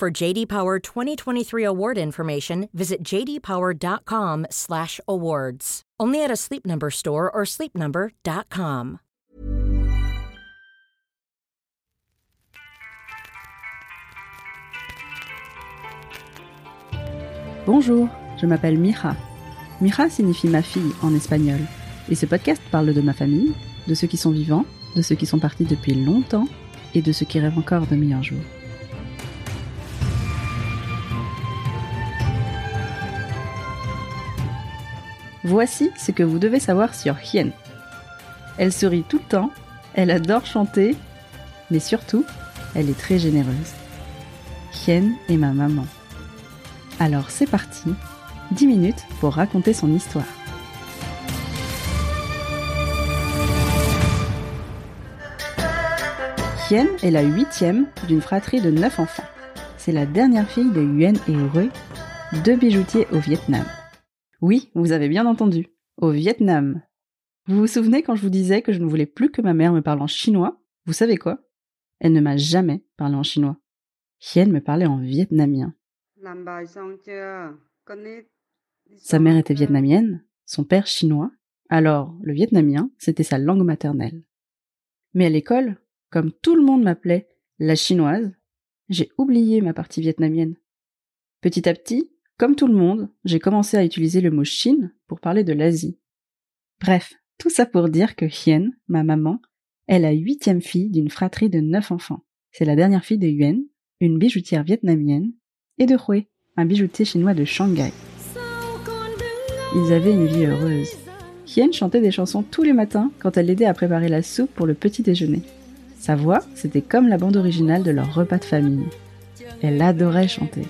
For JD Power 2023 award information, visit jdpower.com/awards. Only at a Sleep Number store or sleepnumber.com. Bonjour, je m'appelle Mira. Mira signifie ma fille en espagnol. Et ce podcast parle de ma famille, de ceux qui sont vivants, de ceux qui sont partis depuis longtemps et de ceux qui rêvent encore de meilleurs jours. Voici ce que vous devez savoir sur Hien. Elle sourit tout le temps, elle adore chanter, mais surtout, elle est très généreuse. Hien est ma maman. Alors c'est parti, 10 minutes pour raconter son histoire. Hien est la huitième d'une fratrie de neuf enfants. C'est la dernière fille de Yuen et Rui, deux bijoutiers au Vietnam. Oui, vous avez bien entendu, au Vietnam. Vous vous souvenez quand je vous disais que je ne voulais plus que ma mère me parle en chinois? Vous savez quoi? Elle ne m'a jamais parlé en chinois. Hien me parlait en vietnamien. Sa mère était vietnamienne, son père chinois, alors le vietnamien, c'était sa langue maternelle. Mais à l'école, comme tout le monde m'appelait la chinoise, j'ai oublié ma partie vietnamienne. Petit à petit, comme tout le monde, j'ai commencé à utiliser le mot Chine pour parler de l'Asie. Bref, tout ça pour dire que Hien, ma maman, est la huitième fille d'une fratrie de neuf enfants. C'est la dernière fille de Yuan, une bijoutière vietnamienne, et de Hui, un bijoutier chinois de Shanghai. Ils avaient une vie heureuse. Hien chantait des chansons tous les matins quand elle l'aidait à préparer la soupe pour le petit déjeuner. Sa voix, c'était comme la bande originale de leur repas de famille. Elle adorait chanter.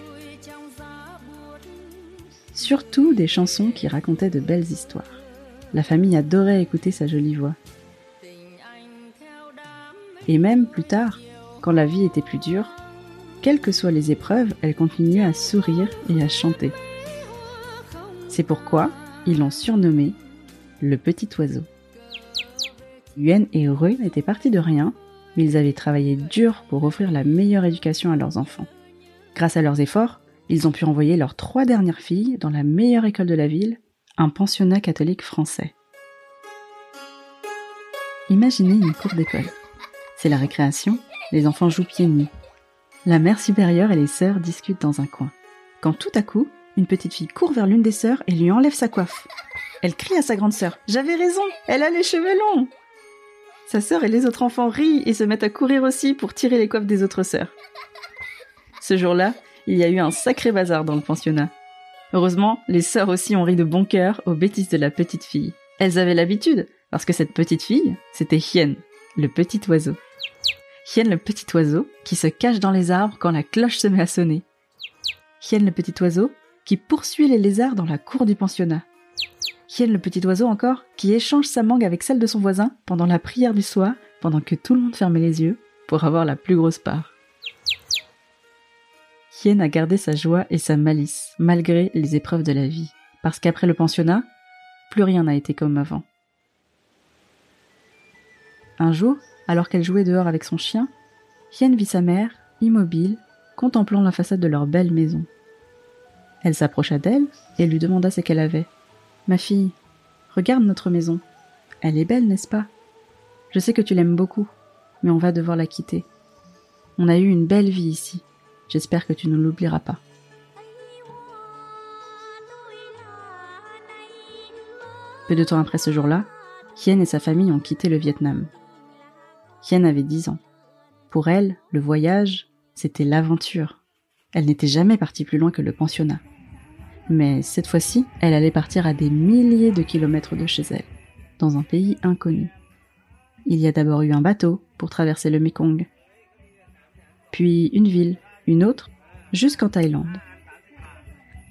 Surtout des chansons qui racontaient de belles histoires. La famille adorait écouter sa jolie voix. Et même plus tard, quand la vie était plus dure, quelles que soient les épreuves, elle continuait à sourire et à chanter. C'est pourquoi ils l'ont surnommé le petit oiseau. Yuen et Rui n'étaient partis de rien, mais ils avaient travaillé dur pour offrir la meilleure éducation à leurs enfants. Grâce à leurs efforts, ils ont pu envoyer leurs trois dernières filles dans la meilleure école de la ville, un pensionnat catholique français. Imaginez une cour d'école. C'est la récréation, les enfants jouent pieds nus. La mère supérieure et les sœurs discutent dans un coin. Quand tout à coup, une petite fille court vers l'une des sœurs et lui enlève sa coiffe. Elle crie à sa grande sœur J'avais raison, elle a les cheveux longs Sa sœur et les autres enfants rient et se mettent à courir aussi pour tirer les coiffes des autres sœurs. Ce jour-là, il y a eu un sacré bazar dans le pensionnat. Heureusement, les sœurs aussi ont ri de bon cœur aux bêtises de la petite fille. Elles avaient l'habitude, parce que cette petite fille, c'était Hien, le petit oiseau. Hien le petit oiseau, qui se cache dans les arbres quand la cloche se met à sonner. Hien le petit oiseau, qui poursuit les lézards dans la cour du pensionnat. Hien le petit oiseau encore, qui échange sa mangue avec celle de son voisin pendant la prière du soir, pendant que tout le monde fermait les yeux, pour avoir la plus grosse part. Hien a gardé sa joie et sa malice, malgré les épreuves de la vie, parce qu'après le pensionnat, plus rien n'a été comme avant. Un jour, alors qu'elle jouait dehors avec son chien, Hien vit sa mère, immobile, contemplant la façade de leur belle maison. Elle s'approcha d'elle et lui demanda ce qu'elle avait. Ma fille, regarde notre maison. Elle est belle, n'est-ce pas? Je sais que tu l'aimes beaucoup, mais on va devoir la quitter. On a eu une belle vie ici. J'espère que tu ne l'oublieras pas. Peu de temps après ce jour-là, Hien et sa famille ont quitté le Vietnam. Hien avait dix ans. Pour elle, le voyage, c'était l'aventure. Elle n'était jamais partie plus loin que le pensionnat. Mais cette fois-ci, elle allait partir à des milliers de kilomètres de chez elle, dans un pays inconnu. Il y a d'abord eu un bateau pour traverser le Mekong, puis une ville, une autre, jusqu'en Thaïlande.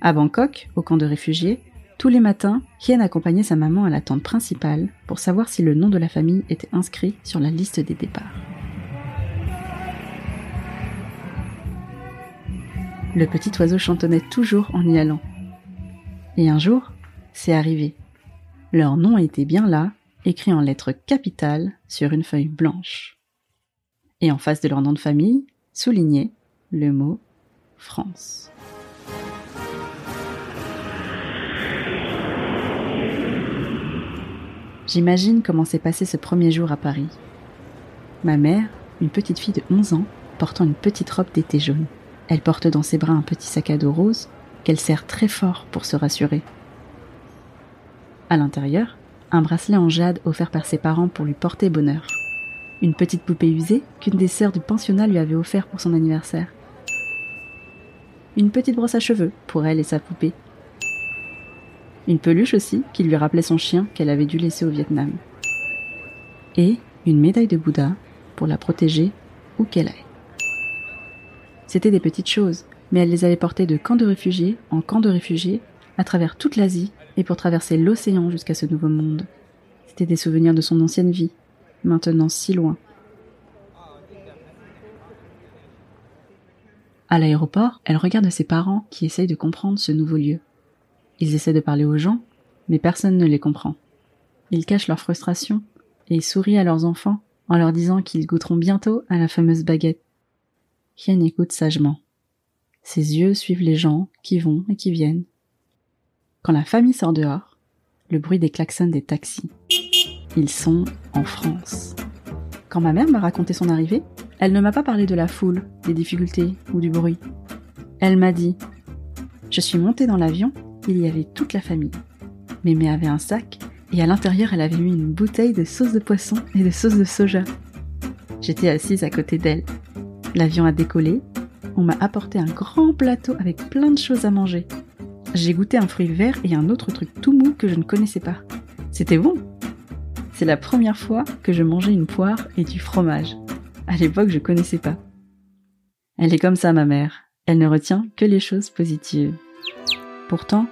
À Bangkok, au camp de réfugiés, tous les matins, Hien accompagnait sa maman à la tente principale pour savoir si le nom de la famille était inscrit sur la liste des départs. Le petit oiseau chantonnait toujours en y allant. Et un jour, c'est arrivé. Leur nom était bien là, écrit en lettres capitales sur une feuille blanche. Et en face de leur nom de famille, souligné le mot France. J'imagine comment s'est passé ce premier jour à Paris. Ma mère, une petite fille de 11 ans, portant une petite robe d'été jaune. Elle porte dans ses bras un petit sac à dos rose qu'elle serre très fort pour se rassurer. À l'intérieur, un bracelet en jade offert par ses parents pour lui porter bonheur. Une petite poupée usée qu'une des sœurs du pensionnat lui avait offert pour son anniversaire. Une petite brosse à cheveux pour elle et sa poupée une peluche aussi qui lui rappelait son chien qu'elle avait dû laisser au Vietnam. Et une médaille de Bouddha pour la protéger où qu'elle aille. C'était des petites choses, mais elle les avait portées de camp de réfugiés en camp de réfugiés, à travers toute l'Asie et pour traverser l'océan jusqu'à ce nouveau monde. C'était des souvenirs de son ancienne vie, maintenant si loin. À l'aéroport, elle regarde ses parents qui essayent de comprendre ce nouveau lieu. Ils essaient de parler aux gens, mais personne ne les comprend. Ils cachent leur frustration et sourient à leurs enfants en leur disant qu'ils goûteront bientôt à la fameuse baguette. Hien écoute sagement. Ses yeux suivent les gens qui vont et qui viennent. Quand la famille sort dehors, le bruit des klaxons des taxis. Ils sont en France. Quand ma mère m'a raconté son arrivée, elle ne m'a pas parlé de la foule, des difficultés ou du bruit. Elle m'a dit Je suis montée dans l'avion il y avait toute la famille. Mémé avait un sac et à l'intérieur elle avait mis une bouteille de sauce de poisson et de sauce de soja. J'étais assise à côté d'elle. L'avion a décollé, on m'a apporté un grand plateau avec plein de choses à manger. J'ai goûté un fruit vert et un autre truc tout mou que je ne connaissais pas. C'était bon C'est la première fois que je mangeais une poire et du fromage. À l'époque, je connaissais pas. Elle est comme ça, ma mère. Elle ne retient que les choses positives. Pourtant,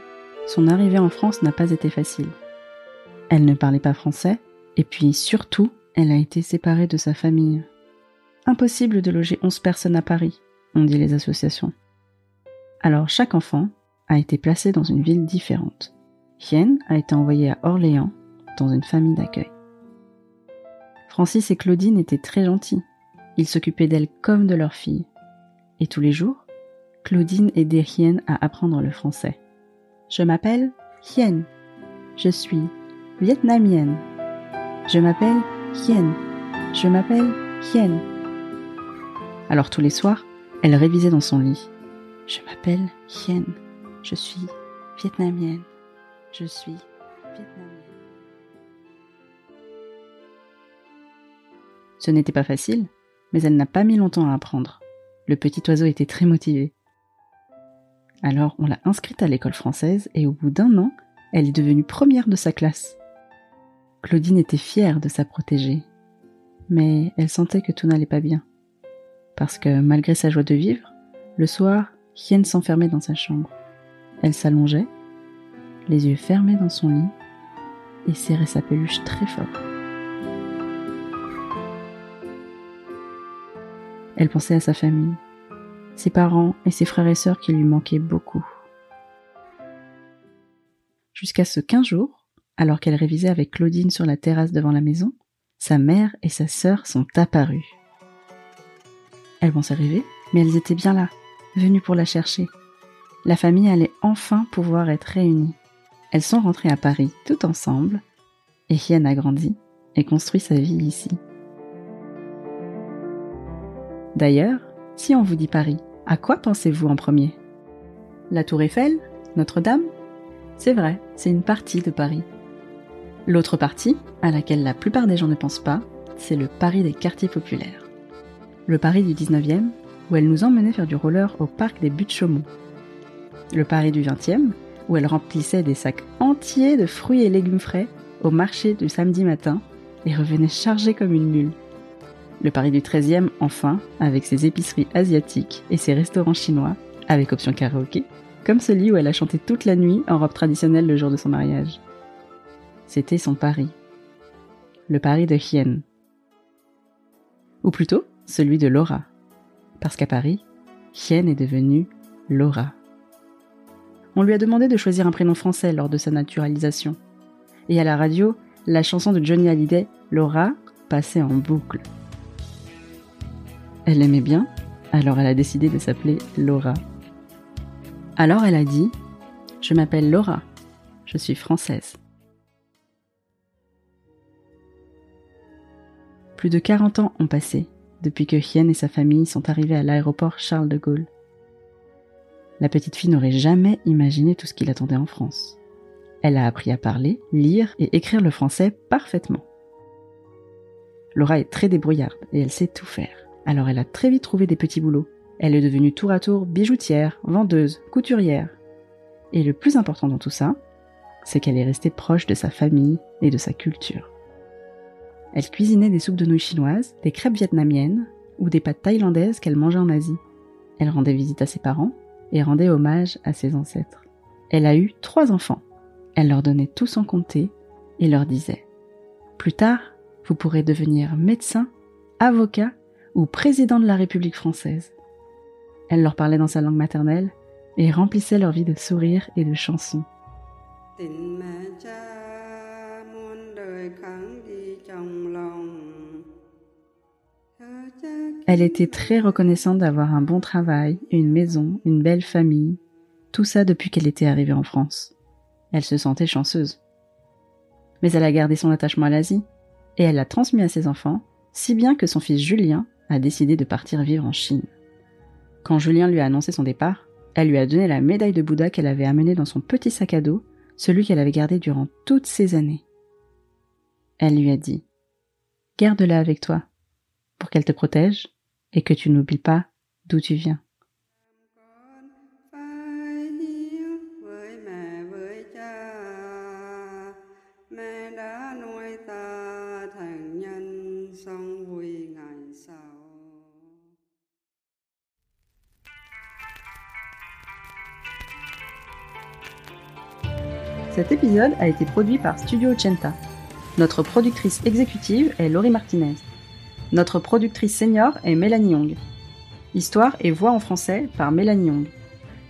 son arrivée en France n'a pas été facile. Elle ne parlait pas français, et puis surtout, elle a été séparée de sa famille. Impossible de loger 11 personnes à Paris, ont dit les associations. Alors chaque enfant a été placé dans une ville différente. Hien a été envoyée à Orléans, dans une famille d'accueil. Francis et Claudine étaient très gentils. Ils s'occupaient d'elle comme de leur fille. Et tous les jours, Claudine aidait Hien à apprendre le français. Je m'appelle Hien. Je suis vietnamienne. Je m'appelle Hien. Je m'appelle Hien. Alors tous les soirs, elle révisait dans son lit. Je m'appelle Hien. Je suis vietnamienne. Je suis vietnamienne. Ce n'était pas facile, mais elle n'a pas mis longtemps à apprendre. Le petit oiseau était très motivé. Alors on l'a inscrite à l'école française et au bout d'un an, elle est devenue première de sa classe. Claudine était fière de sa protégée, mais elle sentait que tout n'allait pas bien. Parce que malgré sa joie de vivre, le soir, Hien s'enfermait dans sa chambre. Elle s'allongeait, les yeux fermés dans son lit, et serrait sa peluche très fort. Elle pensait à sa famille, ses parents et ses frères et sœurs qui lui manquaient beaucoup. Jusqu'à ce qu'un jour, alors qu'elle révisait avec Claudine sur la terrasse devant la maison, sa mère et sa sœur sont apparues. Elles vont s'arriver, mais elles étaient bien là, venues pour la chercher. La famille allait enfin pouvoir être réunie. Elles sont rentrées à Paris tout ensemble, et Hien a grandi et construit sa vie ici. D'ailleurs, si on vous dit Paris, à quoi pensez-vous en premier? La Tour Eiffel Notre-Dame? C'est vrai, c'est une partie de Paris. L'autre partie, à laquelle la plupart des gens ne pensent pas, c'est le Paris des quartiers populaires. Le Paris du 19e, où elle nous emmenait faire du roller au parc des Buttes-Chaumont. Le Paris du 20e, où elle remplissait des sacs entiers de fruits et légumes frais au marché du samedi matin et revenait chargée comme une mule. Le Paris du 13e, enfin, avec ses épiceries asiatiques et ses restaurants chinois, avec option karaoké, comme celui où elle a chanté toute la nuit en robe traditionnelle le jour de son mariage. C'était son pari. Le pari de Hien. Ou plutôt, celui de Laura. Parce qu'à Paris, Hien est devenue Laura. On lui a demandé de choisir un prénom français lors de sa naturalisation. Et à la radio, la chanson de Johnny Hallyday, Laura, passait en boucle. Elle l'aimait bien, alors elle a décidé de s'appeler Laura. Alors elle a dit Je m'appelle Laura, je suis française. Plus de 40 ans ont passé depuis que Hien et sa famille sont arrivés à l'aéroport Charles de Gaulle. La petite fille n'aurait jamais imaginé tout ce qui l'attendait en France. Elle a appris à parler, lire et écrire le français parfaitement. Laura est très débrouillarde et elle sait tout faire. Alors elle a très vite trouvé des petits boulots. Elle est devenue tour à tour bijoutière, vendeuse, couturière. Et le plus important dans tout ça, c'est qu'elle est restée proche de sa famille et de sa culture. Elle cuisinait des soupes de nouilles chinoises, des crêpes vietnamiennes ou des pâtes thaïlandaises qu'elle mangeait en Asie. Elle rendait visite à ses parents et rendait hommage à ses ancêtres. Elle a eu trois enfants. Elle leur donnait tout sans compter et leur disait Plus tard, vous pourrez devenir médecin, avocat ou président de la République française. Elle leur parlait dans sa langue maternelle et remplissait leur vie de sourires et de chansons. Elle était très reconnaissante d'avoir un bon travail, une maison, une belle famille, tout ça depuis qu'elle était arrivée en France. Elle se sentait chanceuse. Mais elle a gardé son attachement à l'Asie, et elle l'a transmis à ses enfants, si bien que son fils Julien a décidé de partir vivre en Chine. Quand Julien lui a annoncé son départ, elle lui a donné la médaille de Bouddha qu'elle avait amenée dans son petit sac à dos, celui qu'elle avait gardé durant toutes ces années. Elle lui a dit Garde-la avec toi, pour qu'elle te protège et que tu n'oublies pas d'où tu viens. Cet épisode a été produit par Studio Ochenta. Notre productrice exécutive est Laurie Martinez. Notre productrice senior est Mélanie Young. Histoire et voix en français par Mélanie Young.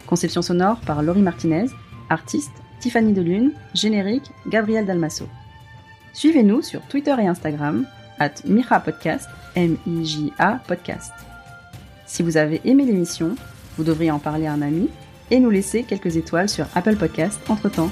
Conception sonore par Laurie Martinez. Artiste Tiffany Delune. Générique Gabriel Dalmasso. Suivez-nous sur Twitter et Instagram, at Mira Podcast, M-I-J-A Podcast. Si vous avez aimé l'émission, vous devriez en parler à un ami et nous laisser quelques étoiles sur Apple Podcast entre temps.